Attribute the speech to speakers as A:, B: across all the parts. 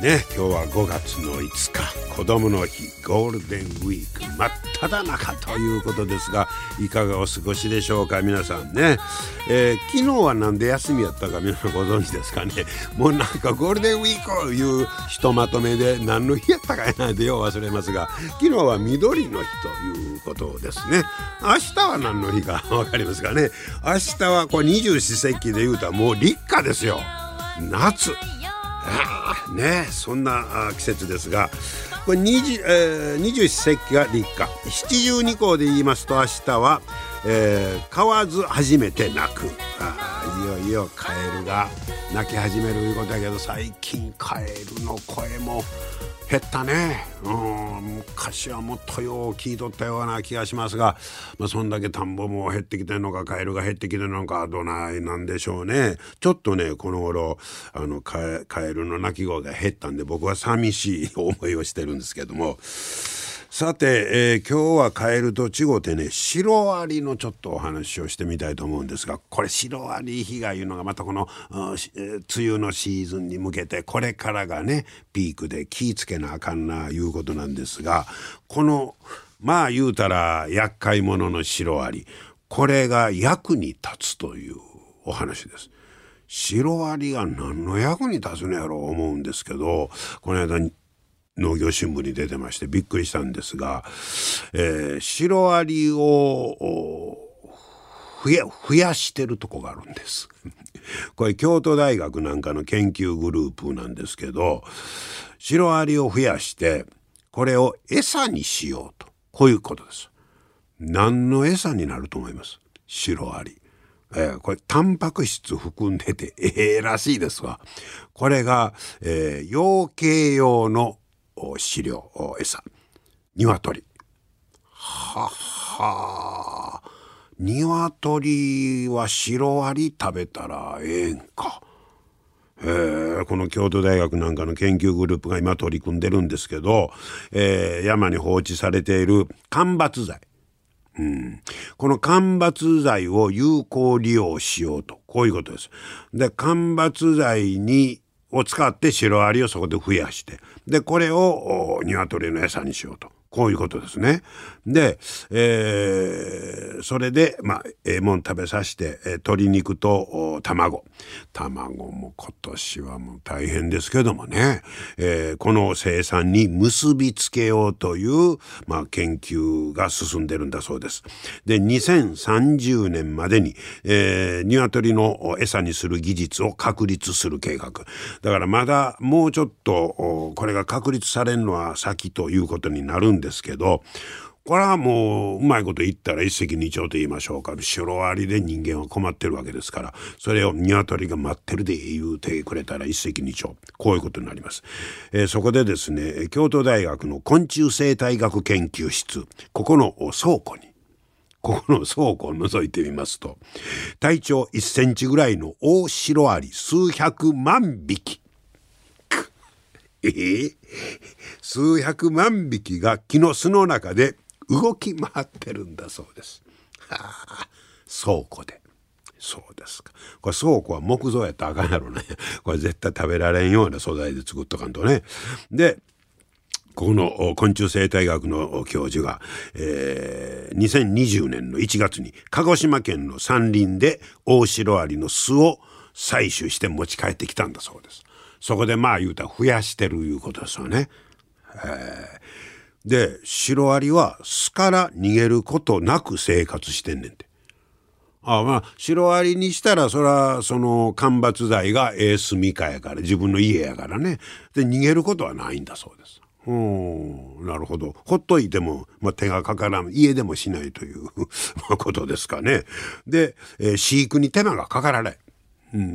A: ね今日は5月の5日子供の日ゴールデンウィーク真っ只中ということですがいかがお過ごしでしょうか皆さんね、えー、昨日はなんで休みやったか皆さんご存知ですかね。もうなんかゴールデンウィークをいうひとまとめで何の日やったかやなんてよう忘れますが昨日は緑の日ということですね。明日は何の日か分かりますかね。明日はこれ二十四節気で言うたらもう立夏ですよ。夏。ねそんな季節ですがこれ二十、えー、二十四節気が立夏。七十二候で言いますと明日は、えー、買わず初めて泣く。あいよいよカエルが泣き始めるいうことだけど最近カエルの声も減ったね、うん、昔はもっとよう聞いとったような気がしますが、まあ、そんだけ田んぼも減ってきてるのかカエルが減ってきてるのかどないなんでしょうね。ちょっとねこの頃あのカエルの鳴き声が減ったんで僕は寂しい思いをしてるんですけども。さて、えー、今日はカエルと違うてねシロアリのちょっとお話をしてみたいと思うんですがこれシロアリ被害いうのがまたこの、えー、梅雨のシーズンに向けてこれからがねピークで気ぃつけなあかんないうことなんですがこのまあ言うたら厄介者のシロアリこれが役に立つというお話です。シロアリが何の役に立つのやろう思うんですけどこの間農業新聞に出てましてびっくりしたんですが、えー、シロアリを増や増やしてるとこがあるんです。これ京都大学なんかの研究グループなんですけどシロアリを増やしてこれを餌にしようとこういうことです。何の餌になると思います？シロアリ。えー、これタンパク質含んでてええー、らしいですわ。これが、えー、養鶏用の飼料餌。鶏。はは鶏はシロアリ食べたらええんか。えー、この京都大学なんかの研究グループが今取り組んでるんですけど、えー、山に放置されている間伐材、うん、この間伐材を有効利用しようと。こういうことです。で間伐材にを使ってシロアリをそこで増やしてでこれを鶏の餌にしようと。こういうことですね。で、えー、それで、まあ、ええもん食べさせて、えー、鶏肉と卵。卵も今年はもう大変ですけどもね、えー、この生産に結びつけようという、まあ、研究が進んでるんだそうです。で、2030年までに、えー、鶏の餌にする技術を確立する計画。だからまだもうちょっと、これが確立されるのは先ということになるんでですけどこれはもううまいこと言ったら一石二鳥と言いましょうか。シロアリで人間は困ってるわけですから。それを鶏が待ってるで言うてくれたら一石二鳥。こういうことになります、えー、そこでですね京都大学の昆虫生態学研究室。ここの倉庫に。ここの倉庫を覗いてみますと体長1センチぐらいの大シロアリ数百万匹。え、数百万匹が木の巣の中で動き回ってるんだそうです。はあ、倉庫で。そうですか。これ倉庫は木造やったらあかんやろね。これ絶対食べられんような素材で作っとかんとね。で、ここの昆虫生態学の教授が、えー、2020年の1月に鹿児島県の山林でオオシロアリの巣を採取して持ち帰ってきたんだそうです。そこでまあ言うたら増やしてるいうことですよね。でシロアリは巣から逃げることなく生活してんねんて。あまあシロアリにしたらそらその間伐材がええ住みかやから自分の家やからねで逃げることはないんだそうです。うんなるほどほっといても、まあ、手がかからん家でもしないということですかね。で、えー、飼育に手間がかからない。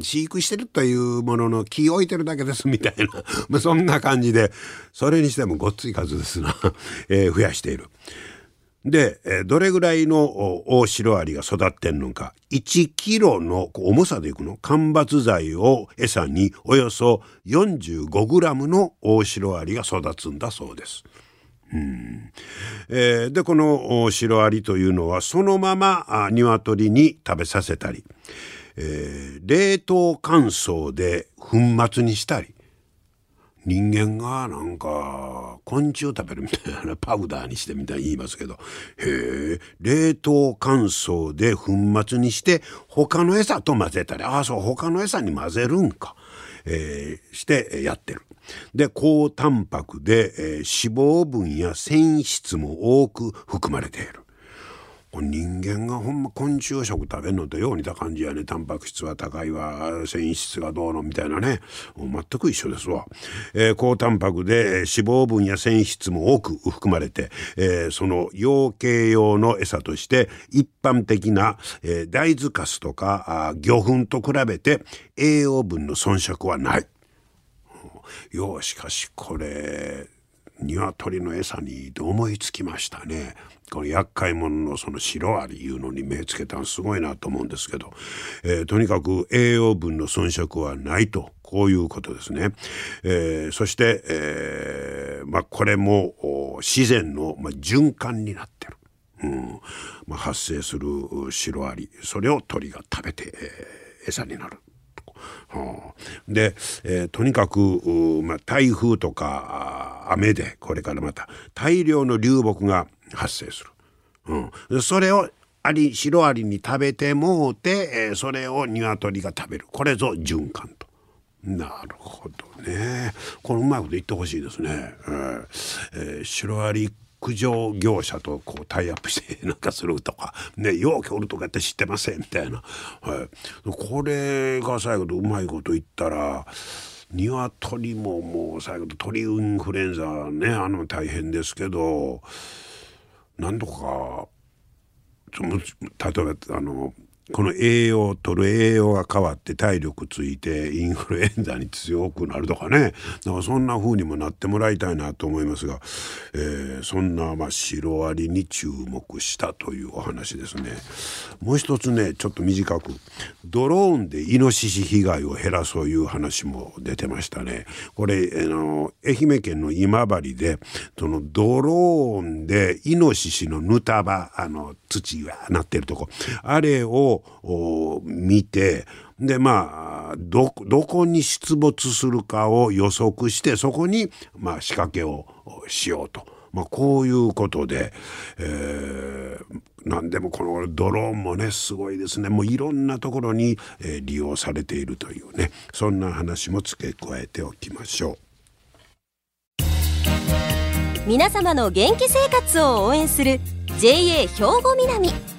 A: 飼育してるというものの木置いてるだけですみたいな。まあそんな感じで。それにしてもごっつい数ですな、え、増やしている。で、どれぐらいの大シロアリが育ってんのか。1キロの重さでいくの？間伐材を餌におよそ45グラムの大シロアリが育つんだそうです。うん。えー、でこのシロアリというのはそのまま鶏に食べさせたり、えー、冷凍乾燥で粉末にしたり人間がなんか昆虫食べるみたいなパウダーにしてみたいに言いますけどへえ冷凍乾燥で粉末にして他の餌と混ぜたりああそう他の餌に混ぜるんか、えー、してやってる。で高タンパクで、えー、脂肪分や繊維質も多く含まれている。人間がほんま昆虫食食べるのとよう似た感じやね。タンパク質は高いわ。繊維質がどうのみたいなね。全く一緒ですわ、えー、高タンパクで脂肪分や繊維質も多く含まれて、えー、その養鶏用の餌として一般的な、えー、大豆かすとか魚粉と比べて栄養分の遜色はない。よしかしこれ鶏の餌にと思いつきましたね。この厄介者のそのシロアリいうのに目つけたのすごいなと思うんですけど、えー、とにかく栄養分の遜色はないとこういうことですね。えー、そして、えーまあ、これも自然の、まあ、循環になってる。うんまあ、発生するシロアリそれを鳥が食べて、えー、餌になる。はあ、で、えー、とにかく、まあ、台風とか雨でこれからまた大量の流木が発生する。うん、それをアリシロアリに食べてもうて、えー、それを鶏が食べるこれぞ循環と。なるほどね。これうまいこと言ってほしいですね。えーえー、シロアリ駆除業者とこうタイアップしてなんかするとか ねようおるとかって知ってませんみたいな、はい、これが最後とうまいこと言ったら鶏ももう最後と鳥インフルエンザねあの大変ですけどなんとか例えばあのこの栄養取る栄養が変わって体力ついてインフルエンザに強くなるとかねだからそんな風にもなってもらいたいなと思いますが、えー、そんなまあシロアリに注目したというお話ですね。もう一つねちょっと短くドローンでイノシシ被害を減らそういう話も出てましたね。これあの愛媛県の今治でそのドローンでイノシシのぬた場あの土がなってるとこあれをを見てでまあどこに出没するかを予測してそこに、まあ、仕掛けをしようと。まあ、こういうことで、えー、何でもこのドローンもねすごいですね。もういろんなところに、えー、利用されているというね。そんな話も付け加えておきましょう。
B: 皆様の元気生活を応援する JA 兵庫南。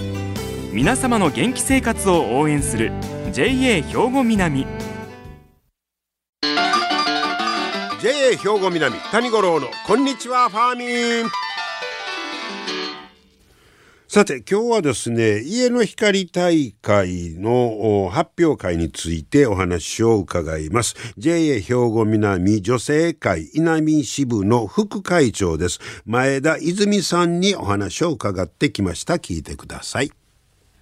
C: 皆様の元気生活を応援する JA 兵庫南。
A: JA 兵庫南谷五郎のこんにちはファーミン。さて今日はですね家の光大会の発表会についてお話を伺います。JA 兵庫南女性会稲見支部の副会長です。前田泉さんにお話を伺ってきました。聞いてください。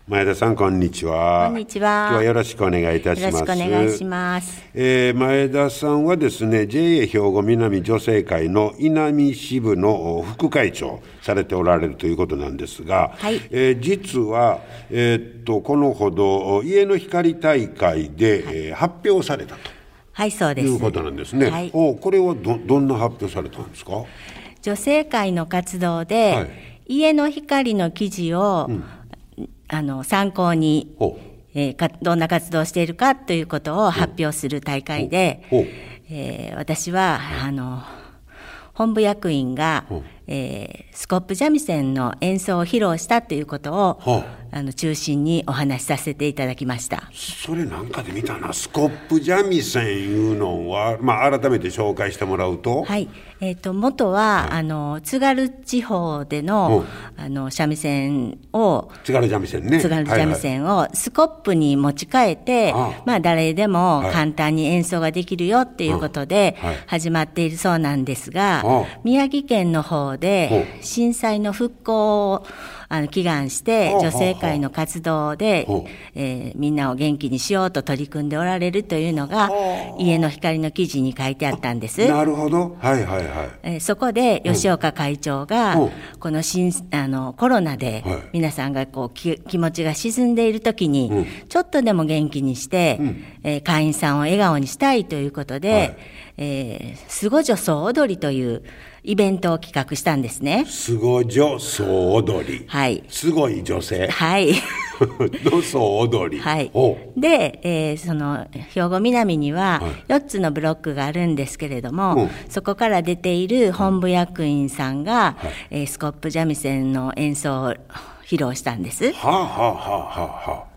A: 前田さんこんにちは。
D: こんにちは。
A: 今日はよろしくお願いいたします。
D: よろしくお願いします、
A: えー、前田さんはですね JA 兵庫南女性会の稲見支部の副会長されておられるということなんですが、はい、えー、実は、えー、っとこのほど家の光大会で、はい、えー、発表されたと
D: はいそうです。
A: いうことなんですね、はい、おこれはどどんな発表されたんですか？
D: 女性会の活動で、家の光の記事を、うんあの参考にえーかどんな活動をしているかということを発表する大会で、えー私は、あの本部役員が、えースコップ三味線の演奏を披露したということを、
A: は
D: あの中心にお話しさせていただきました。
A: それなんかで見たな。スコップ三味線いうのは、まあ、改めて紹介してもらうと、
D: はい、えっ、と元は、あの津軽地方での、あの三味線を
A: 津軽三味線ね。
D: 津軽三味線をスコップに持ち替えて、
A: ああ。
D: まあ誰でも
A: はい。
D: 簡単に演奏ができるよっていうことで
A: うんはい。
D: 始まっているそうなんですが、
A: ああ。
D: 宮城県の方で
A: ほ
D: 震災の復興をあの祈願して女性会の活動でえーみんなを元気にしようと取り組んでおられるというのが家の光の記事に書いてあったんです。
A: なるほど。はいはいはい。
D: えーそこで吉岡会長が、
A: う。ん
D: この新あのコロナで
A: はい。
D: 皆さんがこうき気持ちが沈んでいる時に、
A: うん。
D: ちょっとでも元気にして、えー会員さんを笑顔にしたいということで、
A: はい。
D: えーすご女装踊りというイベントを企画したんですね。
A: すご女総踊り、
D: はい。
A: すごい女性
D: はい。
A: の総踊り、
D: はい
A: お。
D: で、えーその兵庫南には
A: はい
D: 4つのブロックがあるんですけれども、
A: うん
D: そこから出ている本部役員さんが、えースコップ三味線の演奏を披露したんです。
A: はあはあはあはあはあ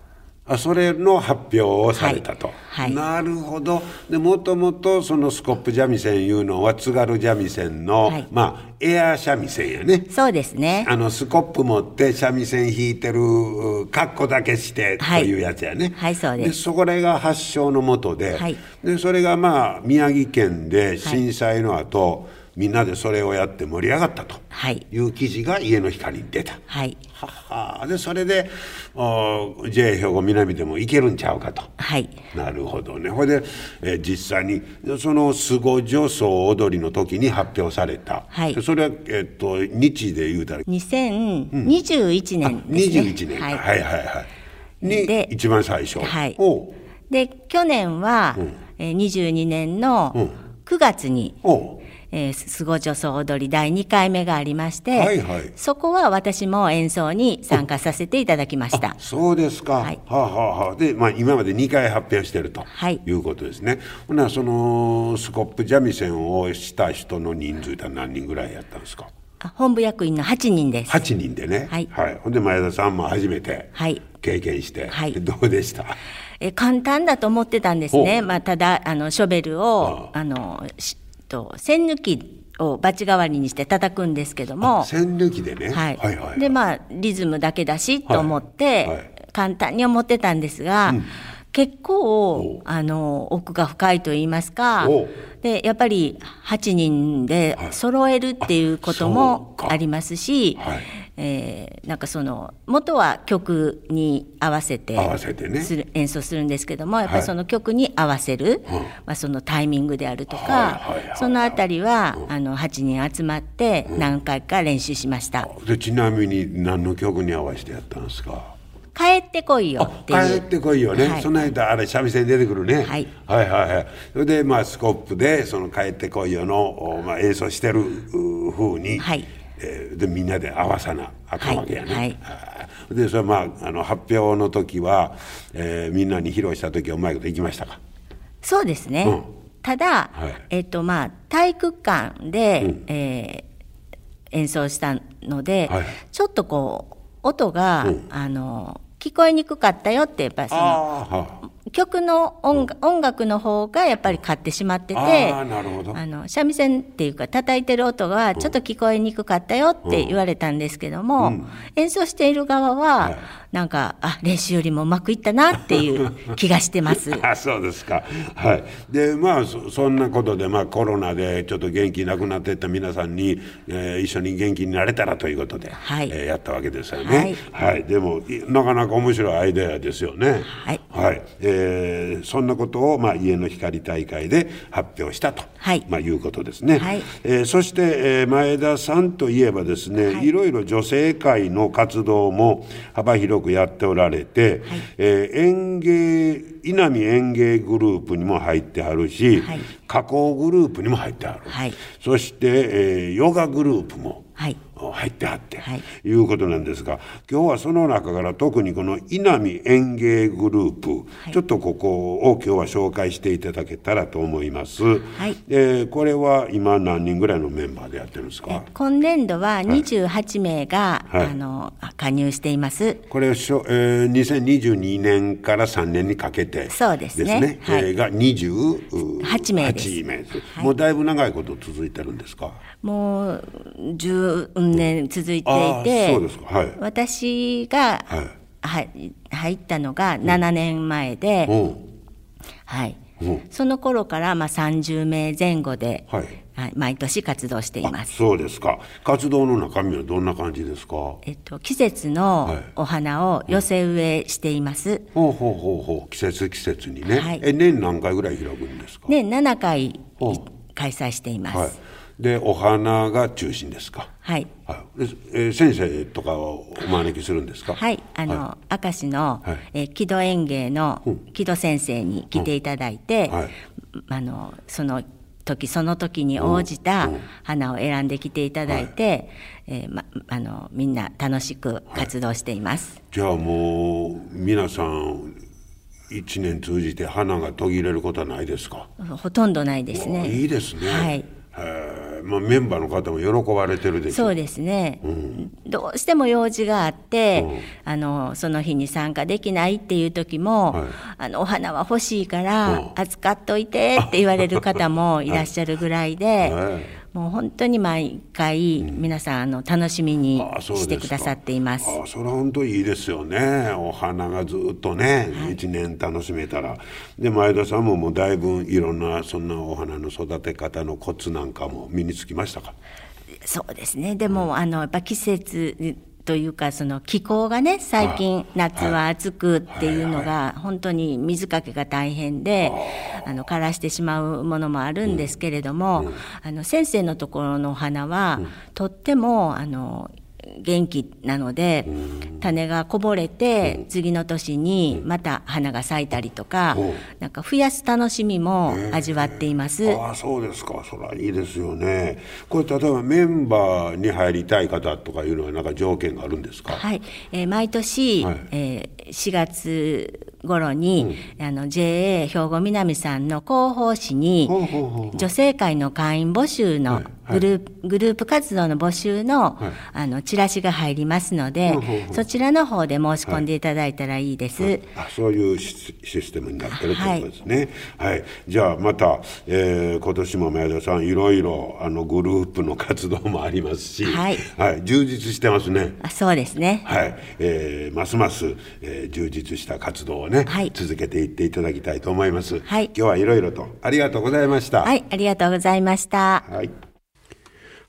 A: あそれの発表をされたと、
D: はいはい。
A: なるほど。でもともとそのスコップ三味線いうのは津軽三味線の、
D: はい。
A: まあエア三味線やね。
D: そうですね。
A: あのスコップ持って三味線弾いてる格好だけしてと
D: はい。
A: いうやつやね、
D: はいそうです。
A: そこれが発祥のもとで,、
D: はい。
A: でそれがまあ宮城県で震災の後、みんなでそれをやって盛り上がったと
D: はい。
A: いう記事が家の光に出た。
D: はい。
A: ははでそれでお JA 兵庫南でも行けるんちゃうかと。
D: はい。
A: なるほどね。ほいで、えー実際にそのスゴ女装踊りの時に発表された。
D: はい
A: でそれはえっと日で言うたら
D: 2021年ですね。
A: 21年か、
D: はい。
A: はい、はいはいに
D: で
A: 一番最初。
D: はいで、去年は、えー22年の9月に、
A: おう
D: えー、すご女装踊り第2回目がありまして、
A: はいはい。
D: そこは私も演奏に参加させていただきました。
A: そうですか。
D: はい。
A: はあ、はあはあ、で、まあ、今まで2回発表してると、
D: はい。
A: い、うことですね。ほなそのスコップ三味線をした人の人数って何人ぐらいやったんですか？
D: あ本部役員の8人です。
A: 8人でね、
D: はい。
A: ほんで前田さんも初めて
D: はい。
A: 経験して、
D: はい。
A: で どうでした？
D: え簡単だと思ってたんですね。まあ、ただ、あの、ショベルを、あの、しと、線抜きをバチ代わりにして叩くんですけども、
A: 線抜きでね、
D: はい。
A: はいはい
D: で、まあ、リズムだけだし、と思って、
A: はい。
D: 簡単に思ってたんですが、結構、あの、奥が深いと言いますかで、やっぱり8人で揃えるっていうこともありますし、
A: はい
D: えーなんかその、元は曲に合わせて
A: 合わせてね。
D: する演奏するんですけども、やっぱ
A: はい。
D: りその曲に合わせる、まあ、そのタイミングであるとか、
A: はいはいはい
D: そのあたりは、あの、8人集まって何回か練習しました。
A: でちなみに何の曲に合わせてやったんですか？
D: 帰ってこいよっていう。
A: 帰ってこいよね、
D: はい。
A: その間あれ三味線出てくるね、
D: はい。
A: はいはいはい。それでまあスコップでその帰ってこいよの、おまあ、演奏してるう風に、
D: はい
A: えーでみんなで合わさなあかんわけやね、
D: はい。
A: でそれまああの発表の時は、えーみんなに披露した時はうまいこといきましたか？
D: そうですね。
A: うん。
D: ただ、
A: はい。
D: えっとまあ、体育館で、えー演奏したので、
A: はい。
D: ちょっとこう、音が、あの、聞こえにくかったよって、やっぱりその、曲の音楽の方がやっぱり勝ってしまってて、
A: あ
D: の三味線っていうか叩いてる音がちょっと聞こえにくかったよって言われたんですけども、演奏している側は、なんかあ練習よりもうまくいったなっていう 気がしてます。
A: あそうですか。はい。で、まあ、そそんなことで、まあ、コロナでちょっと元気なくなっていった皆さんに、えー一緒に元気になれたらということで、
D: はい
A: えーやったわけですよね。
D: はい
A: はい。でも、いなかなか面白いアイデアですよね。
D: はい
A: はい。えーそんなことを、まあ、家の光大会で発表したと、
D: はい
A: まあ、いうことですね。
D: はい
A: えーそして、えー前田さんといえばですね、い、ろいろ女性会の活動も幅広くやっておられて、えー園芸稲見園芸グループにも入ってはるし、
D: はい。
A: 加工グループにも入ってはる、
D: はい。
A: そして、えーヨガグループも、入ってはって、
D: はい。
A: い、うことなんですが今日はその中から特にこの稲見園芸グループ、ちょっとここを今日は紹介していただけたらと思います。
D: はい。
A: えーこれは今何人ぐらいのメンバーでやってるんですか？
D: 今年度は28名が、
A: はい。
D: あの加入しています。
A: これしょ、えー、2022年から3年にかけて
D: そうですね。はい。
A: えーが28
D: 8名です。
A: 名です。
D: はい。
A: もうだいぶ長いこと続いてるんですか？
D: もう10年続いていて、
A: はい。
D: 私が、
A: はい。
D: はい入ったのが7年前で、
A: うん。
D: はい。
A: うん。
D: その頃からまあ30名前後で、
A: はい。
D: はい毎年活動しています。
A: そうですか。活動の中身はどんな感じですか？ほ
D: えっと、季節の
A: はい。
D: お花を寄せ植えしています。
A: うほうほうほう季節季節にね、
D: はい。
A: え年何回ぐらい開くんですか？
D: 年7回
A: ほう
D: 開催しています。
A: はいでお花が中心ですか？
D: はい。
A: はい。でえー先生とかをお招きするんですか？
D: はい、あの、明石の、
A: はい。
D: えー木戸園芸の木戸先生に来ていただいて、
A: はい。
D: あの、その時その時に応じた花を選んできていただいて、えーま、あの、みんな楽しく活動しています。
A: じゃあもう皆さん一年通じて花が途切れることはないですか？
D: ほとんどないですね。
A: いいですね。
D: はい。
A: へえまあ、メンバーの方も喜ばれてるでしょ。
D: そうですね、どうしても用事があって、あのその日に参加できないっていう時も、
A: はい。
D: あのお花は欲しいか
A: うん。
D: ら預かっといてって言われる方もいらっしゃるぐらいで、
A: はい
D: もう本当に毎回皆さんあの楽しみにしてくださっています。
A: あそれは本当いいですよね。お花がずっとね一、年楽しめたら。で前田さんももうだいぶいろんなそんなお花の育て方のコツなんかも身につきましたか？
D: そうですね。でも、あの、やっぱ季節というか、その気候がね、最近、夏は暑くっていうのが、本当に水かけが大変で、あの、枯らしてしまうものもあるんですけれども、あの、先生のところのお花は、とっても、あの、元気なので、種がこぼれて、次の年にまた花が咲いたりとか
A: うん、
D: なんか増やす楽しみも味わっています。
A: ああそうですか。それはいいですよね。これ例えばメンバーに入りたい方とかいうのはなんか条件があるんですか？
D: はい、えー毎年、
A: はい。
D: えー4月頃に、あの JA 兵庫南さんの広報誌に女性会の会員募集の
A: はい
D: グループ,、グループ活動の募集の,、
A: はい。
D: あのチラシが入りますので、そちらの方で申し込んでいただいたらいいです。
A: あそういうシシステムになってるということですね。はい、じゃあまた、えー今年も前田さんいろいろあのグループの活動もありますし、
D: はい。
A: 充実してますね。
D: あそうですね。
A: はい、えーますます、えー充実した活動をね、
D: はい
A: 続けていっていただきたいと思います。
D: はい
A: 今日はいろいろとありがとうございました。
D: はい、ありがとうございました。
A: はい。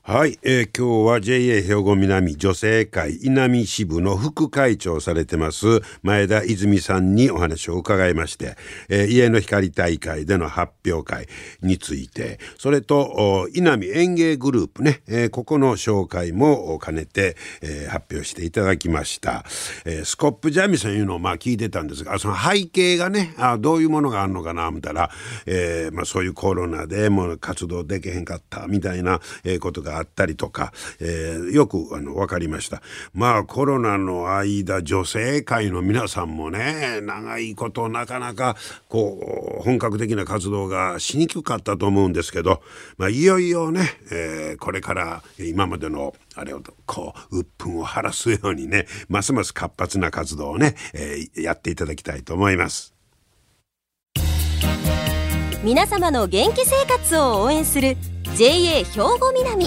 A: はい、えー今日は JA 兵庫南女性会稲見支部の副会長されてます前田泉さんにお話を伺いまして、えー家の光大会での発表会についてそれと稲見園芸グループね、えーここの紹介も兼ねて、えー発表していただきました、えースコップ三味線いうのをまあ聞いてたんですがその背景がねあどういうものがあるのかな思たら、えーまあ、そういうコロナでもう活動できへんかったみたいな、えことがあったりとか、えーよくあの分かりましたまあコロナの間女性会の皆さんもね長いことなかなかこう本格的な活動がしにくかったと思うんですけど、まあ、いよいよね、えーこれから今までのあれをこう鬱憤を晴らすようにねますます活発な活動をね、えーやっていただきたいと思います。
B: 皆様の元気生活を応援する JA 兵庫南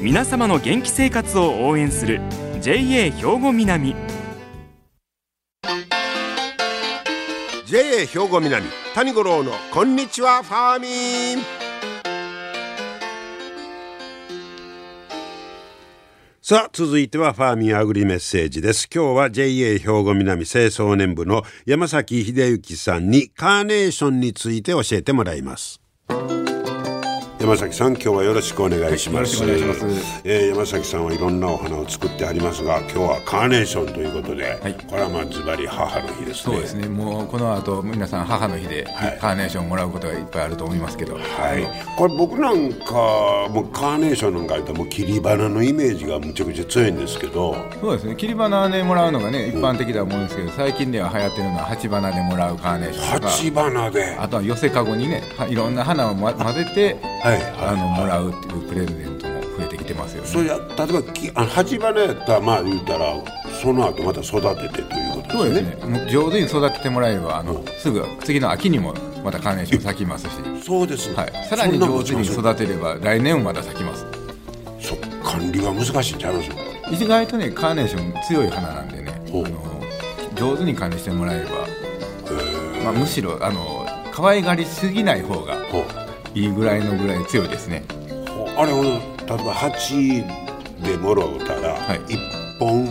C: 皆様の元気生活を応援する JA 兵庫南。
A: JA 兵庫南谷五郎のこんにちはファーミン。さあ続いてはファーミンアグリメッセージです。今日は JA 兵庫南清掃年部の山崎秀幸さんにカーネーションについて教えてもらいます。山崎さん今日はよろしくお願いします、はい、えー、山崎さんはいろんなお花を作ってありますが今日はカーネーションということで、はい、これはまあズバリ母の日ですね。
E: そうですね。もうこの後皆さん母の日でカーネーションもらうことがいっぱいあると思いますけど。はい、
A: これ僕なんかもうカーネーションなんか言ったらもう切り花のイメージがむちゃくちゃ強いんですけど。
E: そうですね。切り花でもらうのがね一般的だと思うんですけど、最近では流行ってるのは鉢花でもらうカーネーションとか。
A: 鉢花で。
E: あとは寄せかごにねいろんな花を、ま、混ぜて、はい、あのもらうっていうプレゼントも増えてきてますよね。
A: それや例えばきあ鉢花やったらまあ言うたらその後また育ててということですね。そうです
E: ね。上手に育ててもらえればあの、すぐ次の秋にもまたカーネーション咲きますし。
A: そうです、
E: はい、さらに上手に育てれば来年もまた咲きます。
A: そ管理は難しいんちゃいます？
E: 意外とねカーネーション強い花なんでねあの上手に管理してもらえれば、まあ、むしろあの可愛がりすぎない方がいいぐらいのぐらい強いですね。
A: あれ例えば鉢でもろうたら1本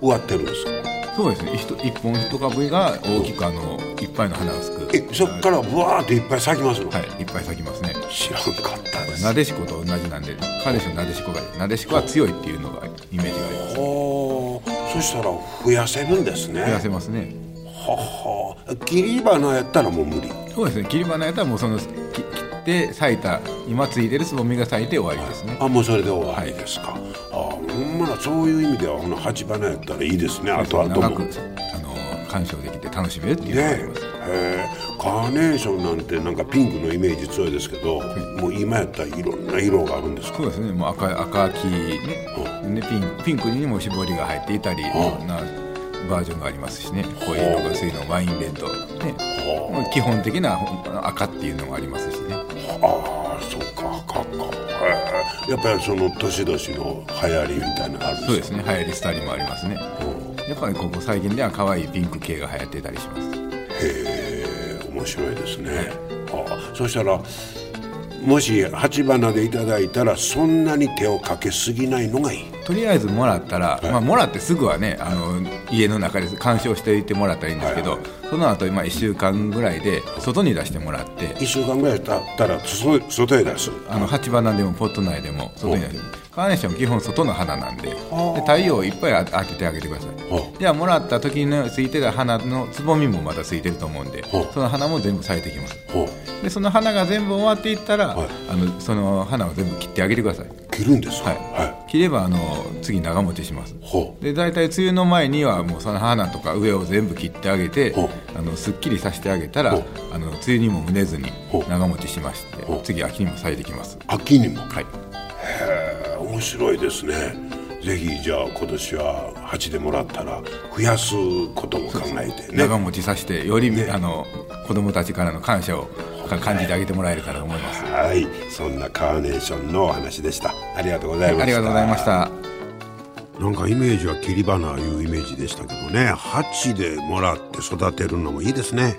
A: 植わってるんですか、
E: そうですね。一本一株が大きくあのいっぱいの花をすく。
A: えそっからぶわーっていっぱい咲きますの？
E: はいいっぱい咲きますね。
A: 知らんかったです。
E: なでしこと同じなんでカーネーションなでしこがなでしこは強いっていうのがイメージがあります、
A: ね、そしたら増やせるんですね。
E: 増やせますね。
A: はは。切り花やったらもう無理。
E: そうですね。切り花やったらもうそのって咲いた今ついてるつぼみが咲いて終わりですね。
A: あもうそれで終わりですか、はい、あほんまだそういう意味ではこの鉢花やったらいいですね。あとあと
E: 長くあの鑑賞できて楽しめるっていうのがあります、ね、
A: カーネーションなんてなんかピンクのイメージ強いですけど、はい、もう今やったらいろんな色があるんですか？
E: そうですね。もう赤赤黄ね、うん、ねピンピンクにも絞りが入っていたりいろんなバージョンがありますしね。濃いのが薄いのワインレッド、ね、基本的な赤っていうのもありますしね
A: ああそうか赤かやっぱりその年々の流行りみたいなのあるんですか？
E: そうですね流行りスタイルもありますね、やっぱりここ最近では可愛いピンク系が流行ってたりします。へ
A: え面白いですね、はい、あそしたらもし鉢花でいただいたらそんなに手をかけすぎないのがいい
E: とりあえずもらったら、はい、まあ、もらってすぐはねあの家の中で鑑賞していてもらったらいいんですけど、その後まあ1週間ぐらいで外に出してもらって
A: 1週間ぐらい経ったら外へ出す。
E: あの鉢花でもポット内でも外に出す。カーネーション基本外の花なんでで太陽をいっぱい当ててあげてください。ではもらった時についてた花のつぼみもまだついてると思うんでその花も全部咲いてきます。でその花が全部終わっていったら、はい、あのその花を全部切ってあげてください
A: 切るんです
E: はい、はい、切ればあの次長持ちします。で大体梅雨の前にはもうその花とか上を全部切ってあげてあのすっきりさせてあげたらあの梅雨にも蒸れずに長持ちしまして次秋にも咲いてきます。
A: 秋にも？
E: はい。へ
A: え面白いですね。ぜひじゃあ今年は鉢でもらったら増やすことも考えてね。
E: 長持ちさせてより、ね、あの子供たちからの感謝を感じてあげてもらえるかと思います。
A: はいそんなカーネーションのお話でした。ありがとうございました、あ
E: りがとうございました。
A: なんかイメージは切り花いうイメージでしたけどね。鉢でもらって育てるのもいいですね。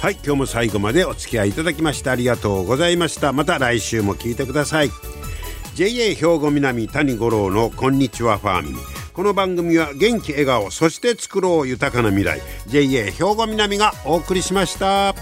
A: はい今日も最後までお付き合いいただきましてありがとうございました。また来週も聞いてください。JA 兵庫南谷五郎のこんにちはファーミンこの番組は元気笑顔そして作ろう豊かな未来 JA 兵庫南がお送りしました。